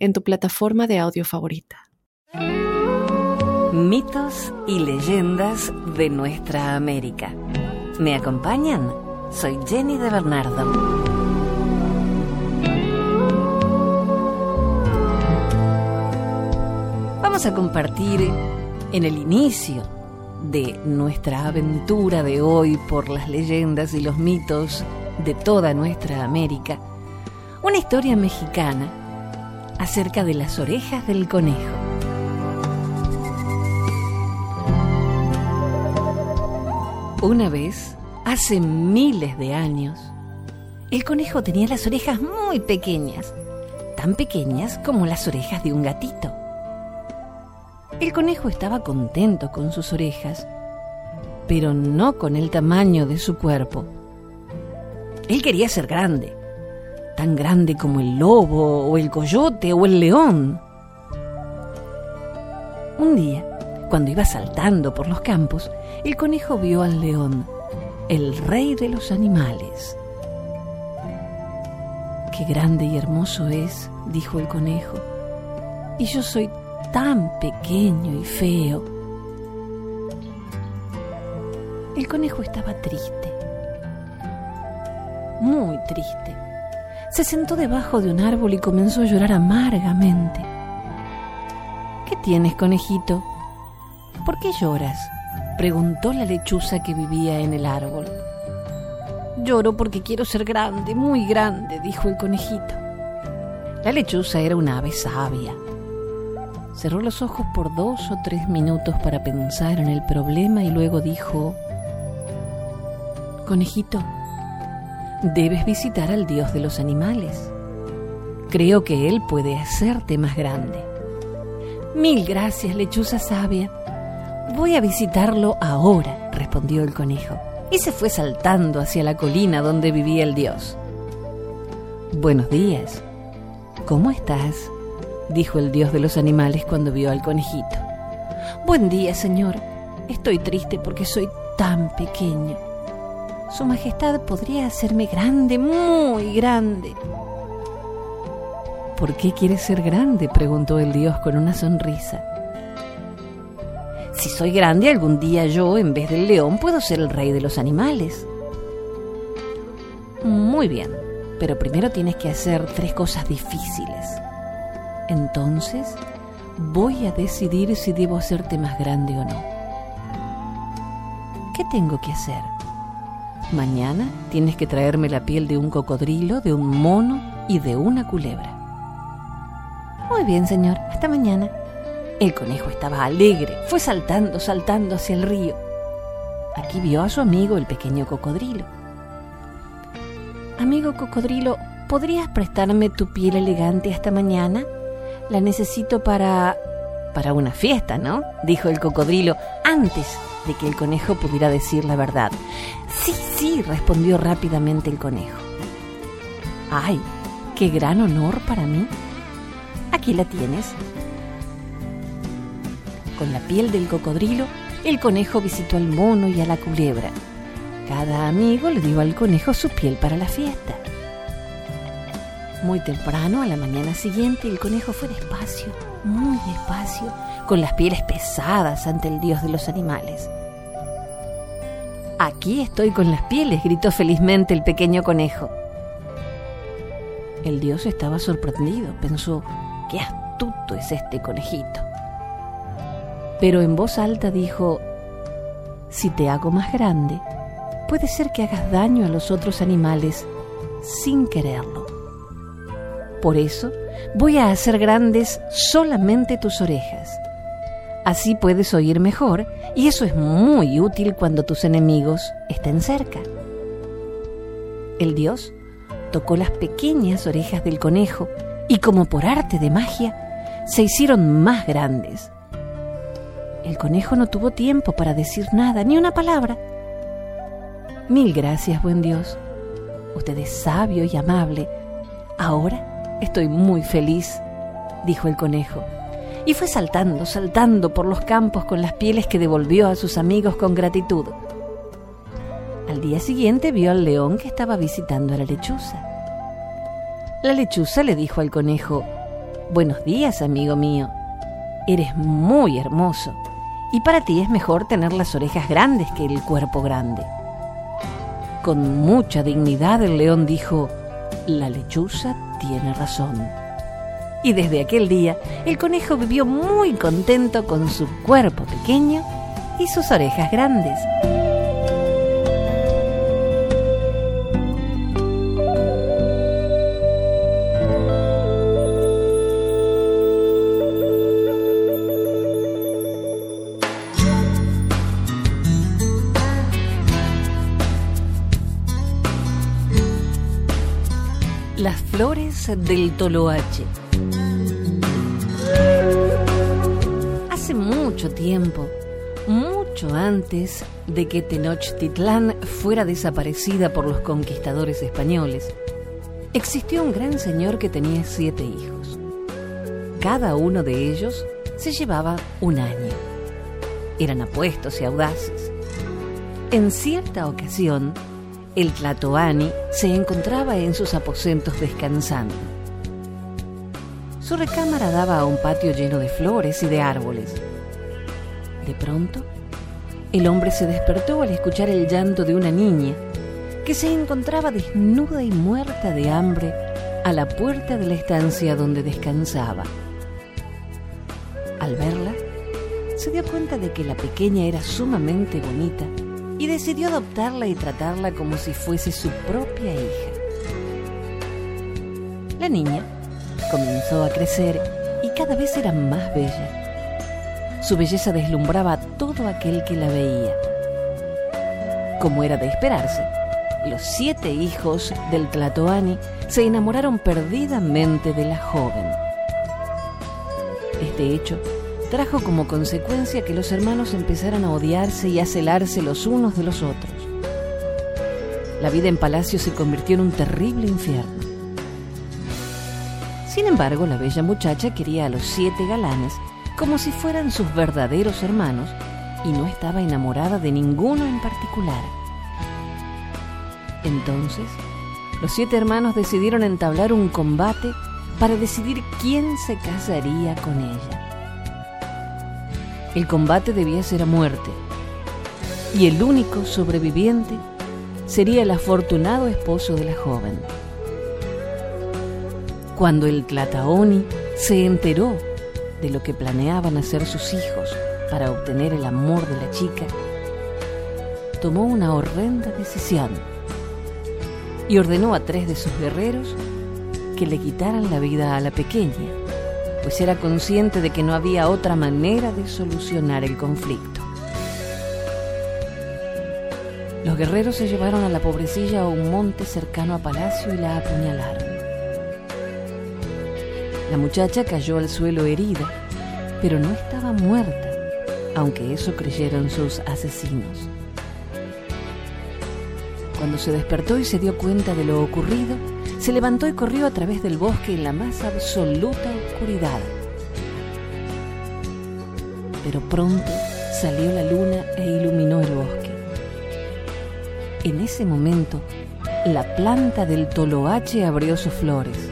en tu plataforma de audio favorita. Mitos y leyendas de nuestra América. ¿Me acompañan? Soy Jenny de Bernardo. Vamos a compartir en el inicio de nuestra aventura de hoy por las leyendas y los mitos de toda nuestra América, una historia mexicana acerca de las orejas del conejo. Una vez, hace miles de años, el conejo tenía las orejas muy pequeñas, tan pequeñas como las orejas de un gatito. El conejo estaba contento con sus orejas, pero no con el tamaño de su cuerpo. Él quería ser grande, tan grande como el lobo o el coyote o el león. Un día, cuando iba saltando por los campos, el conejo vio al león, el rey de los animales. Qué grande y hermoso es, dijo el conejo, y yo soy tan pequeño y feo. El conejo estaba triste, muy triste. Se sentó debajo de un árbol y comenzó a llorar amargamente. ¿Qué tienes, conejito? ¿Por qué lloras? preguntó la lechuza que vivía en el árbol. Lloro porque quiero ser grande, muy grande, dijo el conejito. La lechuza era una ave sabia. Cerró los ojos por dos o tres minutos para pensar en el problema y luego dijo, Conejito, debes visitar al dios de los animales. Creo que él puede hacerte más grande. Mil gracias, lechuza sabia. Voy a visitarlo ahora, respondió el conejo, y se fue saltando hacia la colina donde vivía el dios. Buenos días. ¿Cómo estás? dijo el dios de los animales cuando vio al conejito. Buen día, señor. Estoy triste porque soy tan pequeño. Su Majestad podría hacerme grande, muy grande. ¿Por qué quieres ser grande? preguntó el dios con una sonrisa. Si soy grande, algún día yo, en vez del león, puedo ser el rey de los animales. Muy bien, pero primero tienes que hacer tres cosas difíciles. Entonces, voy a decidir si debo hacerte más grande o no. ¿Qué tengo que hacer? Mañana tienes que traerme la piel de un cocodrilo, de un mono y de una culebra. Muy bien, señor. Hasta mañana. El conejo estaba alegre, fue saltando, saltando hacia el río. Aquí vio a su amigo el pequeño cocodrilo. Amigo cocodrilo, ¿podrías prestarme tu piel elegante hasta mañana? La necesito para... para una fiesta, ¿no? dijo el cocodrilo antes de que el conejo pudiera decir la verdad. Sí, sí, respondió rápidamente el conejo. ¡Ay! ¡Qué gran honor para mí! Aquí la tienes, con la piel del cocodrilo, el conejo visitó al mono y a la culebra. Cada amigo le dio al conejo su piel para la fiesta. Muy temprano, a la mañana siguiente, el conejo fue despacio, muy despacio, con las pieles pesadas ante el dios de los animales. Aquí estoy con las pieles, gritó felizmente el pequeño conejo. El dios estaba sorprendido, pensó, qué astuto es este conejito pero en voz alta dijo, si te hago más grande, puede ser que hagas daño a los otros animales sin quererlo. Por eso voy a hacer grandes solamente tus orejas. Así puedes oír mejor y eso es muy útil cuando tus enemigos estén cerca. El dios tocó las pequeñas orejas del conejo y como por arte de magia, se hicieron más grandes. El conejo no tuvo tiempo para decir nada, ni una palabra. Mil gracias, buen Dios. Usted es sabio y amable. Ahora estoy muy feliz, dijo el conejo. Y fue saltando, saltando por los campos con las pieles que devolvió a sus amigos con gratitud. Al día siguiente vio al león que estaba visitando a la lechuza. La lechuza le dijo al conejo, Buenos días, amigo mío. Eres muy hermoso y para ti es mejor tener las orejas grandes que el cuerpo grande. Con mucha dignidad el león dijo, La lechuza tiene razón. Y desde aquel día el conejo vivió muy contento con su cuerpo pequeño y sus orejas grandes. Las flores del Toloache. Mucho tiempo, mucho antes de que Tenochtitlán fuera desaparecida por los conquistadores españoles, existió un gran señor que tenía siete hijos. Cada uno de ellos se llevaba un año. Eran apuestos y audaces. En cierta ocasión, el Tlatoani se encontraba en sus aposentos descansando. Su recámara daba a un patio lleno de flores y de árboles. De pronto, el hombre se despertó al escuchar el llanto de una niña que se encontraba desnuda y muerta de hambre a la puerta de la estancia donde descansaba. Al verla, se dio cuenta de que la pequeña era sumamente bonita y decidió adoptarla y tratarla como si fuese su propia hija. La niña comenzó a crecer y cada vez era más bella. Su belleza deslumbraba a todo aquel que la veía. Como era de esperarse, los siete hijos del Tlatoani se enamoraron perdidamente de la joven. Este hecho trajo como consecuencia que los hermanos empezaran a odiarse y a celarse los unos de los otros. La vida en palacio se convirtió en un terrible infierno. Sin embargo, la bella muchacha quería a los siete galanes como si fueran sus verdaderos hermanos y no estaba enamorada de ninguno en particular. Entonces, los siete hermanos decidieron entablar un combate para decidir quién se casaría con ella. El combate debía ser a muerte, y el único sobreviviente sería el afortunado esposo de la joven. Cuando el Tlataoni se enteró de lo que planeaban hacer sus hijos para obtener el amor de la chica, tomó una horrenda decisión y ordenó a tres de sus guerreros que le quitaran la vida a la pequeña pues era consciente de que no había otra manera de solucionar el conflicto. Los guerreros se llevaron a la pobrecilla a un monte cercano a Palacio y la apuñalaron. La muchacha cayó al suelo herida, pero no estaba muerta, aunque eso creyeron sus asesinos. Cuando se despertó y se dio cuenta de lo ocurrido, se levantó y corrió a través del bosque en la más absoluta oscuridad. Pero pronto salió la luna e iluminó el bosque. En ese momento, la planta del toloache abrió sus flores.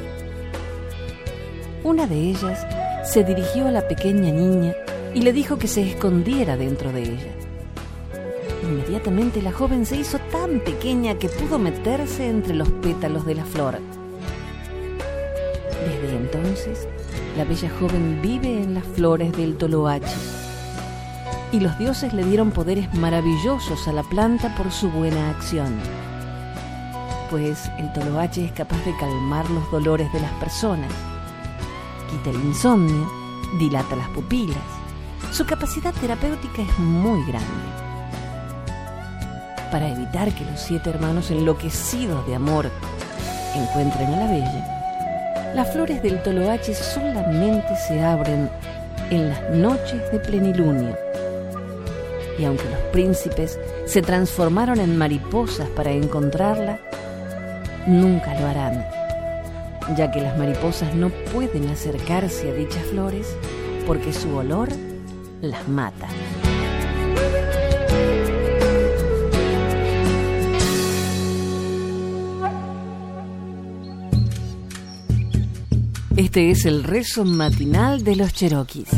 Una de ellas se dirigió a la pequeña niña y le dijo que se escondiera dentro de ella. Inmediatamente la joven se hizo tan pequeña que pudo meterse entre los pétalos de la flor. Desde entonces, la bella joven vive en las flores del toloache. Y los dioses le dieron poderes maravillosos a la planta por su buena acción. Pues el toloache es capaz de calmar los dolores de las personas, quita el insomnio, dilata las pupilas. Su capacidad terapéutica es muy grande para evitar que los siete hermanos enloquecidos de amor encuentren a la bella, Las flores del toloache solamente se abren en las noches de plenilunio. Y aunque los príncipes se transformaron en mariposas para encontrarla, nunca lo harán, ya que las mariposas no pueden acercarse a dichas flores porque su olor las mata. Este es el rezo matinal de los cheroquis.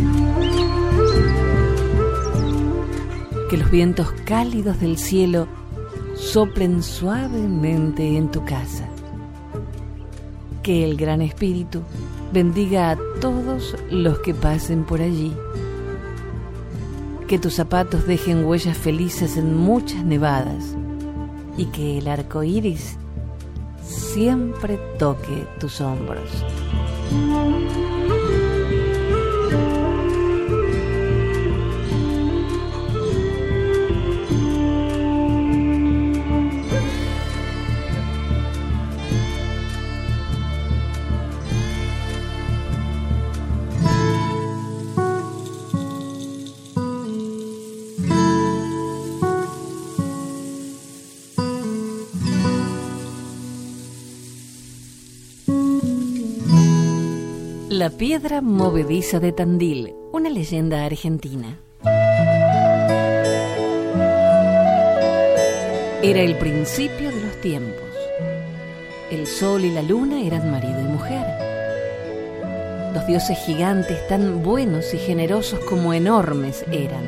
Que los vientos cálidos del cielo soplen suavemente en tu casa. Que el Gran Espíritu bendiga a todos los que pasen por allí. Que tus zapatos dejen huellas felices en muchas nevadas y que el arco iris siempre toque tus hombros. La piedra movediza de Tandil, una leyenda argentina. Era el principio de los tiempos. El sol y la luna eran marido y mujer. Los dioses gigantes tan buenos y generosos como enormes eran.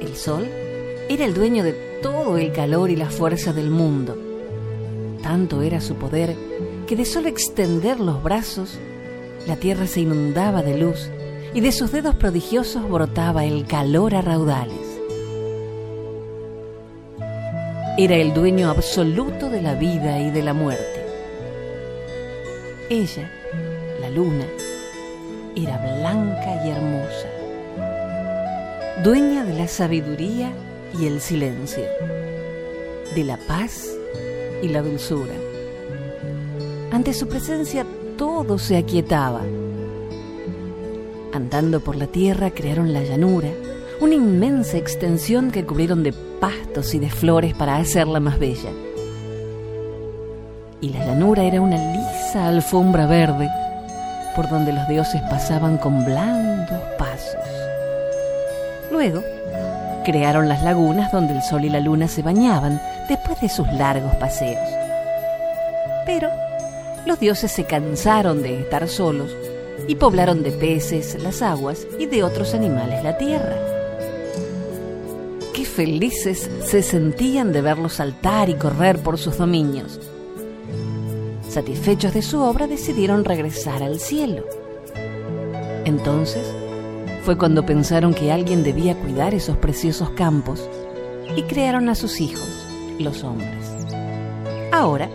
El sol era el dueño de todo el calor y la fuerza del mundo. Tanto era su poder que de solo extender los brazos la tierra se inundaba de luz y de sus dedos prodigiosos brotaba el calor a raudales. Era el dueño absoluto de la vida y de la muerte. Ella, la luna, era blanca y hermosa, dueña de la sabiduría y el silencio, de la paz y la dulzura. Ante su presencia todo se aquietaba. Andando por la tierra crearon la llanura, una inmensa extensión que cubrieron de pastos y de flores para hacerla más bella. Y la llanura era una lisa alfombra verde por donde los dioses pasaban con blandos pasos. Luego, crearon las lagunas donde el sol y la luna se bañaban después de sus largos paseos. Los dioses se cansaron de estar solos y poblaron de peces las aguas y de otros animales la tierra. Qué felices se sentían de verlos saltar y correr por sus dominios. Satisfechos de su obra decidieron regresar al cielo. Entonces fue cuando pensaron que alguien debía cuidar esos preciosos campos y crearon a sus hijos, los hombres. Ahora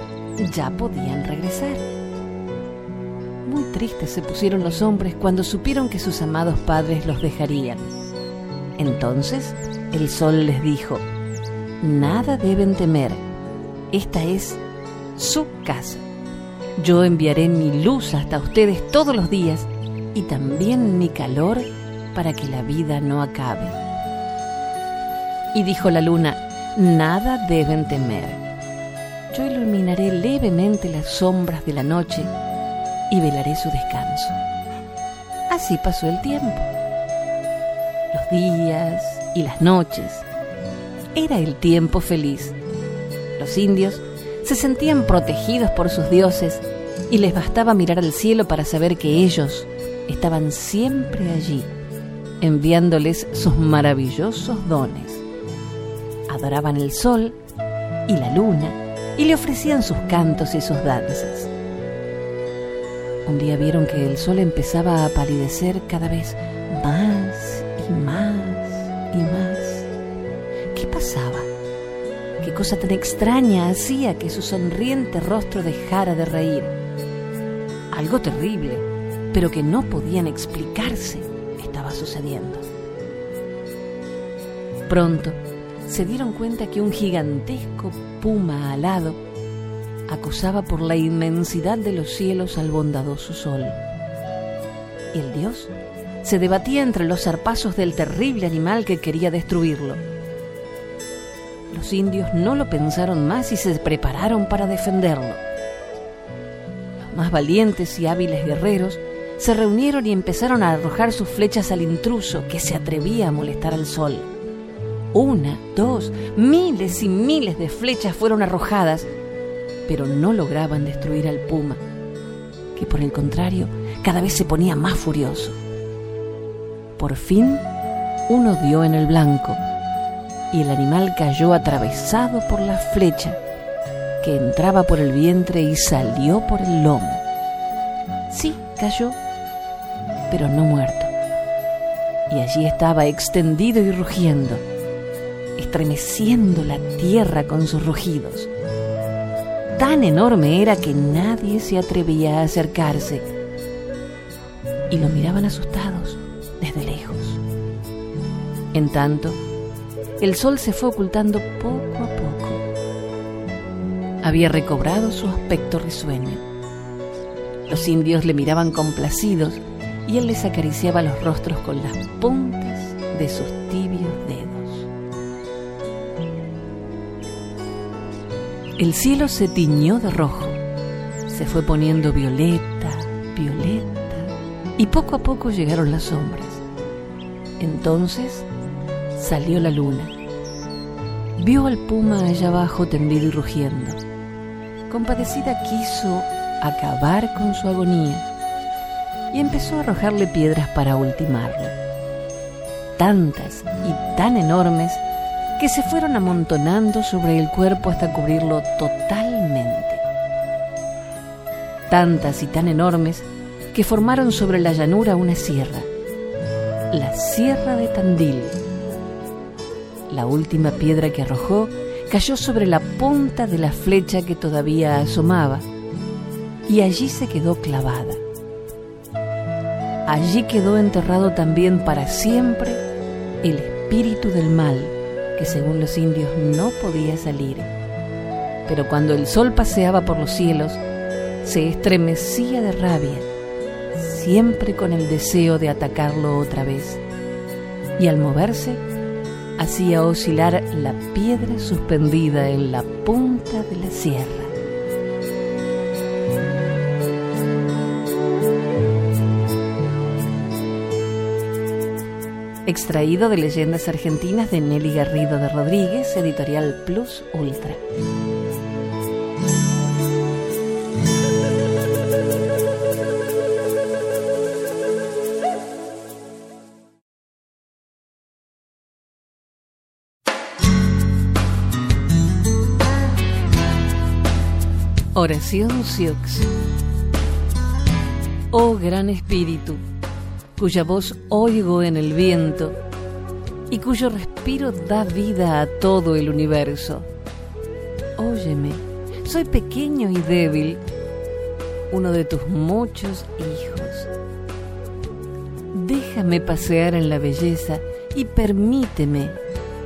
ya podían regresar. Muy tristes se pusieron los hombres cuando supieron que sus amados padres los dejarían. Entonces el sol les dijo, nada deben temer, esta es su casa. Yo enviaré mi luz hasta ustedes todos los días y también mi calor para que la vida no acabe. Y dijo la luna, nada deben temer yo iluminaré levemente las sombras de la noche y velaré su descanso. Así pasó el tiempo. Los días y las noches. Era el tiempo feliz. Los indios se sentían protegidos por sus dioses y les bastaba mirar al cielo para saber que ellos estaban siempre allí, enviándoles sus maravillosos dones. Adoraban el sol y la luna y le ofrecían sus cantos y sus danzas. Un día vieron que el sol empezaba a palidecer cada vez más y más y más. ¿Qué pasaba? ¿Qué cosa tan extraña hacía que su sonriente rostro dejara de reír? Algo terrible, pero que no podían explicarse, estaba sucediendo. Pronto, se dieron cuenta que un gigantesco puma alado acusaba por la inmensidad de los cielos al bondadoso sol. Y el dios se debatía entre los zarpazos del terrible animal que quería destruirlo. Los indios no lo pensaron más y se prepararon para defenderlo. Los más valientes y hábiles guerreros se reunieron y empezaron a arrojar sus flechas al intruso que se atrevía a molestar al sol. Una, dos, miles y miles de flechas fueron arrojadas, pero no lograban destruir al puma, que por el contrario cada vez se ponía más furioso. Por fin, uno dio en el blanco y el animal cayó atravesado por la flecha que entraba por el vientre y salió por el lomo. Sí, cayó, pero no muerto. Y allí estaba extendido y rugiendo estremeciendo la tierra con sus rugidos. Tan enorme era que nadie se atrevía a acercarse y lo miraban asustados desde lejos. En tanto, el sol se fue ocultando poco a poco. Había recobrado su aspecto risueño. Los indios le miraban complacidos y él les acariciaba los rostros con las puntas de sus tibios dedos. El cielo se tiñó de rojo, se fue poniendo violeta, violeta, y poco a poco llegaron las sombras. Entonces salió la luna. Vio al puma allá abajo tendido y rugiendo. Compadecida quiso acabar con su agonía y empezó a arrojarle piedras para ultimarlo. Tantas y tan enormes que se fueron amontonando sobre el cuerpo hasta cubrirlo totalmente. Tantas y tan enormes que formaron sobre la llanura una sierra, la Sierra de Tandil. La última piedra que arrojó cayó sobre la punta de la flecha que todavía asomaba y allí se quedó clavada. Allí quedó enterrado también para siempre el espíritu del mal que según los indios no podía salir. Pero cuando el sol paseaba por los cielos, se estremecía de rabia, siempre con el deseo de atacarlo otra vez. Y al moverse, hacía oscilar la piedra suspendida en la punta de la sierra. Extraído de Leyendas Argentinas de Nelly Garrido de Rodríguez, editorial Plus Ultra. Oración Sioux. Oh Gran Espíritu, cuya voz oigo en el viento y cuyo respiro da vida a todo el universo. Óyeme, soy pequeño y débil, uno de tus muchos hijos. Déjame pasear en la belleza y permíteme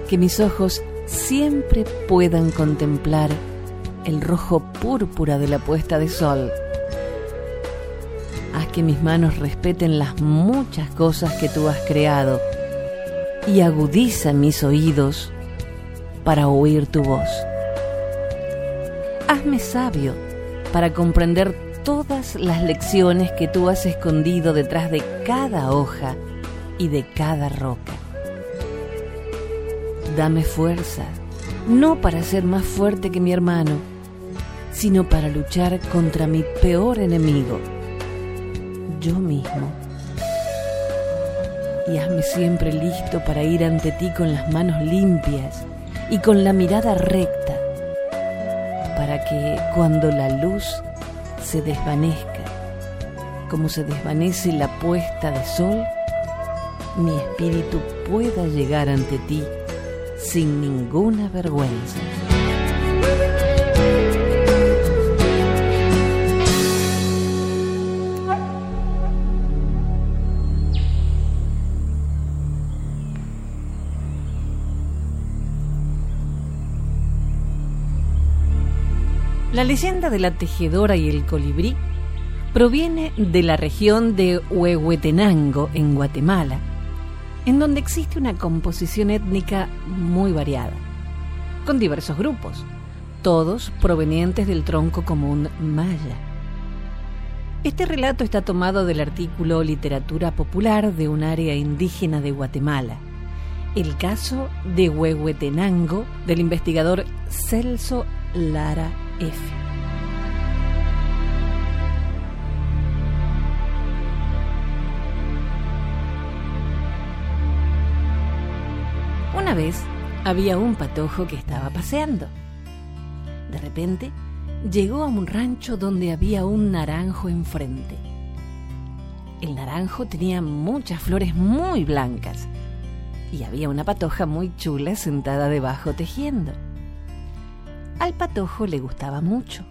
que mis ojos siempre puedan contemplar el rojo púrpura de la puesta de sol que mis manos respeten las muchas cosas que tú has creado y agudiza mis oídos para oír tu voz. Hazme sabio para comprender todas las lecciones que tú has escondido detrás de cada hoja y de cada roca. Dame fuerza, no para ser más fuerte que mi hermano, sino para luchar contra mi peor enemigo yo mismo. Y hazme siempre listo para ir ante ti con las manos limpias y con la mirada recta, para que cuando la luz se desvanezca, como se desvanece la puesta de sol, mi espíritu pueda llegar ante ti sin ninguna vergüenza. Leyenda de la tejedora y el colibrí proviene de la región de Huehuetenango, en Guatemala, en donde existe una composición étnica muy variada, con diversos grupos, todos provenientes del tronco común maya. Este relato está tomado del artículo Literatura Popular de un área indígena de Guatemala, el caso de Huehuetenango del investigador Celso Lara F. Una vez había un patojo que estaba paseando. De repente llegó a un rancho donde había un naranjo enfrente. El naranjo tenía muchas flores muy blancas y había una patoja muy chula sentada debajo tejiendo. Al patojo le gustaba mucho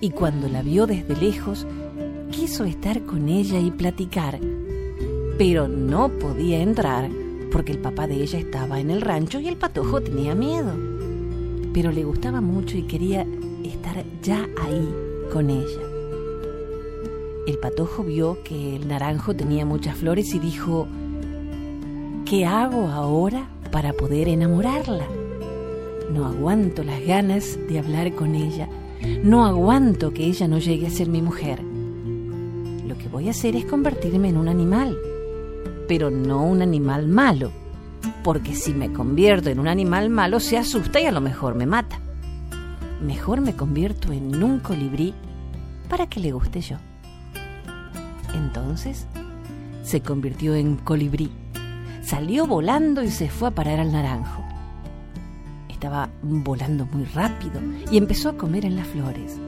y cuando la vio desde lejos quiso estar con ella y platicar, pero no podía entrar porque el papá de ella estaba en el rancho y el patojo tenía miedo. Pero le gustaba mucho y quería estar ya ahí con ella. El patojo vio que el naranjo tenía muchas flores y dijo, ¿qué hago ahora para poder enamorarla? No aguanto las ganas de hablar con ella, no aguanto que ella no llegue a ser mi mujer. Lo que voy a hacer es convertirme en un animal pero no un animal malo, porque si me convierto en un animal malo se asusta y a lo mejor me mata. Mejor me convierto en un colibrí para que le guste yo. Entonces se convirtió en colibrí, salió volando y se fue a parar al naranjo. Volando muy rápido y empezó a comer en las flores.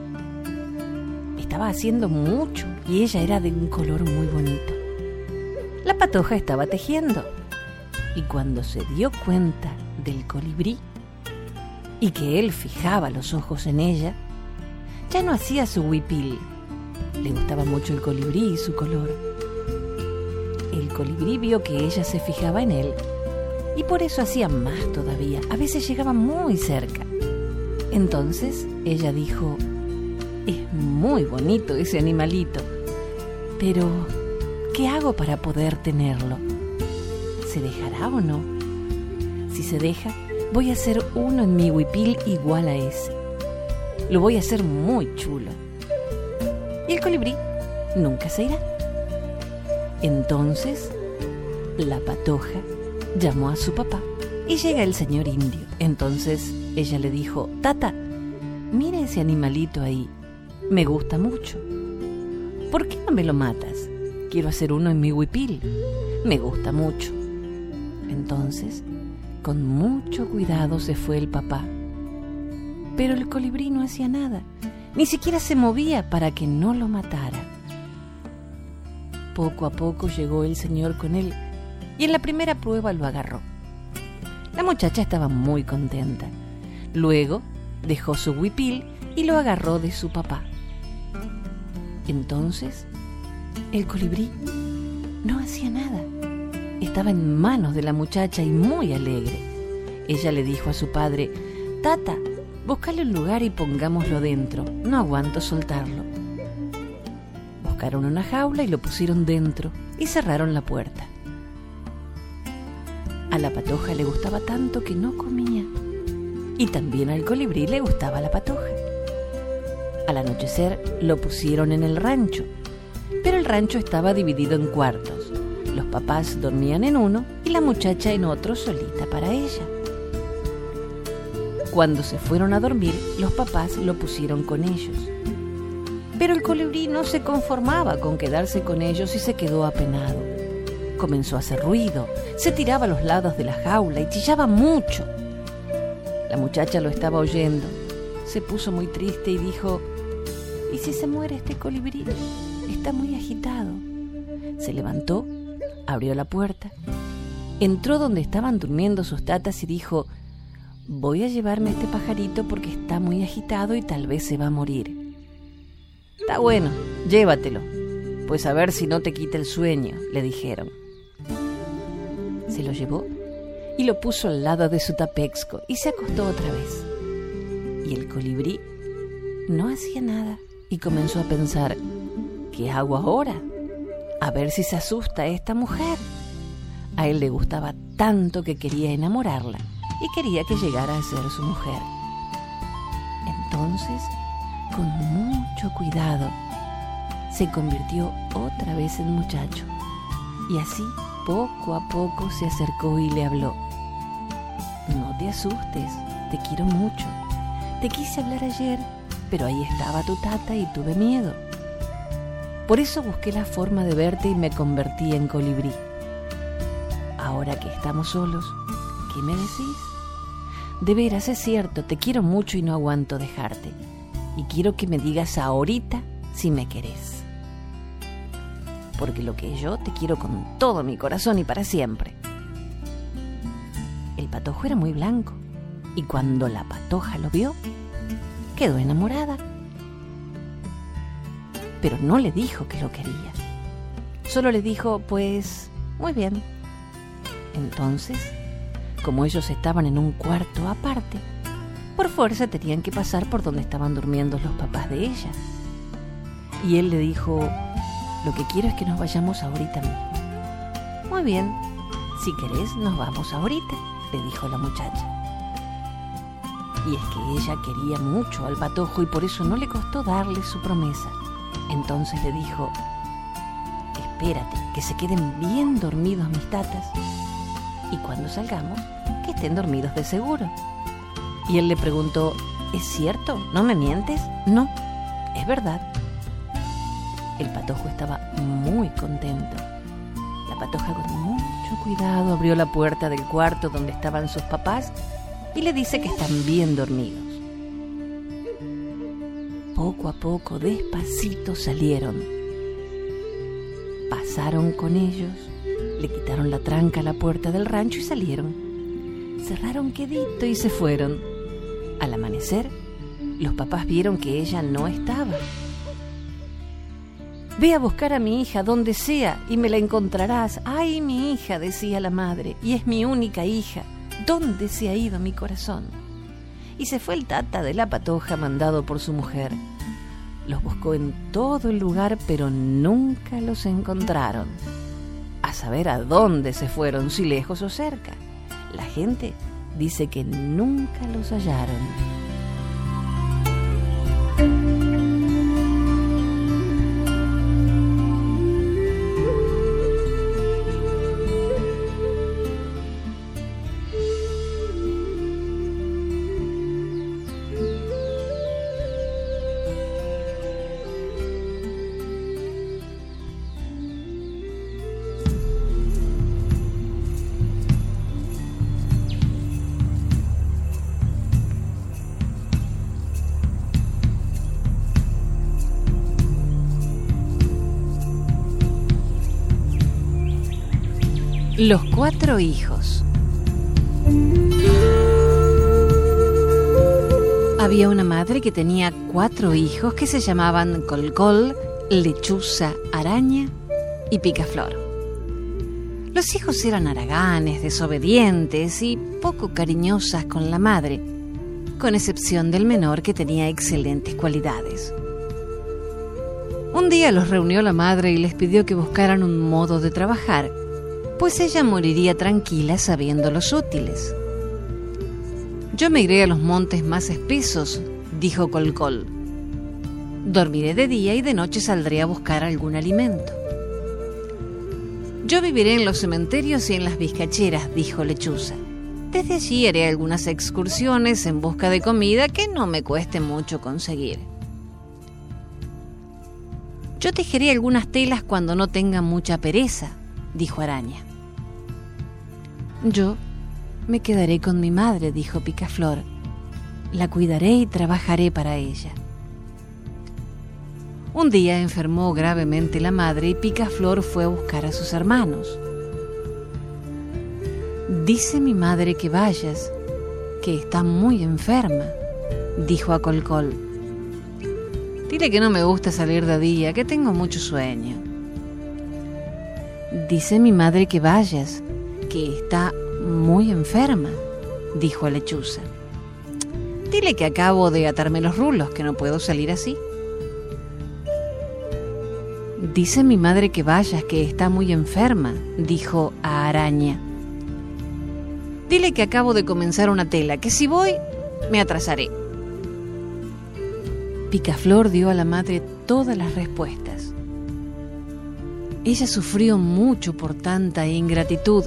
Estaba haciendo mucho y ella era de un color muy bonito. La patoja estaba tejiendo y cuando se dio cuenta del colibrí y que él fijaba los ojos en ella, ya no hacía su huipil. Le gustaba mucho el colibrí y su color. El colibrí vio que ella se fijaba en él y por eso hacía más todavía. A veces llegaba muy cerca. Entonces ella dijo, es muy bonito ese animalito, pero ¿Qué hago para poder tenerlo? ¿Se dejará o no? Si se deja, voy a hacer uno en mi huipil igual a ese. Lo voy a hacer muy chulo. Y el colibrí nunca se irá. Entonces, la patoja llamó a su papá y llega el señor indio. Entonces ella le dijo, Tata, mira ese animalito ahí, me gusta mucho. ¿Por qué no me lo matas? Quiero hacer uno en mi huipil. Me gusta mucho. Entonces, con mucho cuidado se fue el papá. Pero el colibrí no hacía nada, ni siquiera se movía para que no lo matara. Poco a poco llegó el señor con él y en la primera prueba lo agarró. La muchacha estaba muy contenta. Luego dejó su huipil y lo agarró de su papá. Entonces el colibrí no hacía nada. Estaba en manos de la muchacha y muy alegre. Ella le dijo a su padre, Tata, búscale un lugar y pongámoslo dentro. No aguanto soltarlo. Buscaron una jaula y lo pusieron dentro y cerraron la puerta. A la patoja le gustaba tanto que no comía. Y también al colibrí le gustaba la patoja. Al anochecer lo pusieron en el rancho pero el rancho estaba dividido en cuartos. Los papás dormían en uno y la muchacha en otro solita para ella. Cuando se fueron a dormir, los papás lo pusieron con ellos. Pero el colibrí no se conformaba con quedarse con ellos y se quedó apenado. Comenzó a hacer ruido, se tiraba a los lados de la jaula y chillaba mucho. La muchacha lo estaba oyendo. Se puso muy triste y dijo, ¿y si se muere este colibrí? Está muy agitado. Se levantó, abrió la puerta, entró donde estaban durmiendo sus tatas y dijo, voy a llevarme este pajarito porque está muy agitado y tal vez se va a morir. Está bueno, llévatelo, pues a ver si no te quita el sueño, le dijeron. Se lo llevó y lo puso al lado de su tapexco y se acostó otra vez. Y el colibrí no hacía nada y comenzó a pensar, ¿qué hago ahora? A ver si se asusta esta mujer. A él le gustaba tanto que quería enamorarla y quería que llegara a ser su mujer. Entonces, con mucho cuidado, se convirtió otra vez en muchacho y así poco a poco se acercó y le habló. No te asustes, te quiero mucho. Te quise hablar ayer, pero ahí estaba tu tata y tuve miedo. Por eso busqué la forma de verte y me convertí en colibrí. Ahora que estamos solos, ¿qué me decís? De veras, es cierto, te quiero mucho y no aguanto dejarte. Y quiero que me digas ahorita si me querés. Porque lo que yo te quiero con todo mi corazón y para siempre. El patojo era muy blanco y cuando la patoja lo vio, quedó enamorada. Pero no le dijo que lo quería. Solo le dijo, pues, muy bien. Entonces, como ellos estaban en un cuarto aparte, por fuerza tenían que pasar por donde estaban durmiendo los papás de ella. Y él le dijo, lo que quiero es que nos vayamos ahorita mismo. Muy bien, si querés nos vamos ahorita, le dijo la muchacha. Y es que ella quería mucho al patojo y por eso no le costó darle su promesa. Entonces le dijo, espérate, que se queden bien dormidos mis tatas y cuando salgamos, que estén dormidos de seguro. Y él le preguntó, ¿es cierto? ¿No me mientes? No, es verdad. El patojo estaba muy contento. La patoja con mucho cuidado abrió la puerta del cuarto donde estaban sus papás y le dice que están bien dormidos. Poco a poco, despacito salieron. Pasaron con ellos le quitaron la tranca a la puerta del rancho y salieron. Cerraron quedito y se fueron. Al amanecer, los papás vieron que ella no estaba. Ve a buscar a mi hija donde sea y me la encontrarás. Ay, mi hija, decía la madre, y es mi única hija. ¿Dónde se ha ido mi corazón? Y se fue el tata de la patoja mandado por su mujer. Los buscó en todo el lugar, pero nunca los encontraron a saber a dónde se fueron, si lejos o cerca. La gente dice que nunca los hallaron. Los cuatro hijos. Había una madre que tenía cuatro hijos que se llamaban Colcol, Lechuza, Araña y Picaflor. Los hijos eran haraganes, desobedientes y poco cariñosas con la madre, con excepción del menor que tenía excelentes cualidades. Un día los reunió la madre y les pidió que buscaran un modo de trabajar pues ella moriría tranquila sabiendo los útiles. Yo me iré a los montes más espesos, dijo Colcol. Dormiré de día y de noche saldré a buscar algún alimento. Yo viviré en los cementerios y en las vizcacheras, dijo Lechuza. Desde allí haré algunas excursiones en busca de comida que no me cueste mucho conseguir. Yo tejeré algunas telas cuando no tenga mucha pereza, dijo Araña. Yo me quedaré con mi madre, dijo Picaflor. La cuidaré y trabajaré para ella. Un día enfermó gravemente la madre y Picaflor fue a buscar a sus hermanos. Dice mi madre que vayas, que está muy enferma, dijo a Colcol. Dile que no me gusta salir de día, que tengo mucho sueño. Dice mi madre que vayas, que está muy enferma, dijo Lechuza. Dile que acabo de atarme los rulos, que no puedo salir así. Dice mi madre que vayas, que está muy enferma, dijo a Araña. Dile que acabo de comenzar una tela, que si voy, me atrasaré. Picaflor dio a la madre todas las respuestas. Ella sufrió mucho por tanta ingratitud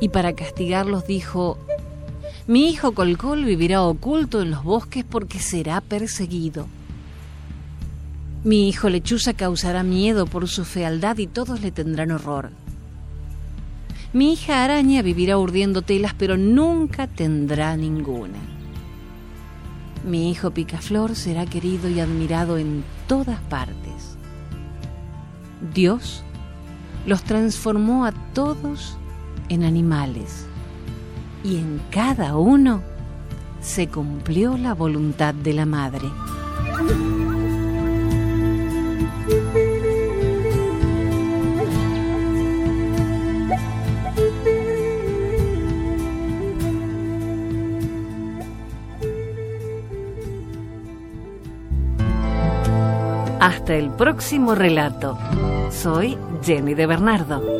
y para castigarlos dijo, mi hijo Colcol vivirá oculto en los bosques porque será perseguido. Mi hijo Lechuza causará miedo por su fealdad y todos le tendrán horror. Mi hija Araña vivirá urdiendo telas pero nunca tendrá ninguna. Mi hijo Picaflor será querido y admirado en todas partes. Dios los transformó a todos en animales y en cada uno se cumplió la voluntad de la madre. Hasta el próximo relato. Soy Jenny de Bernardo.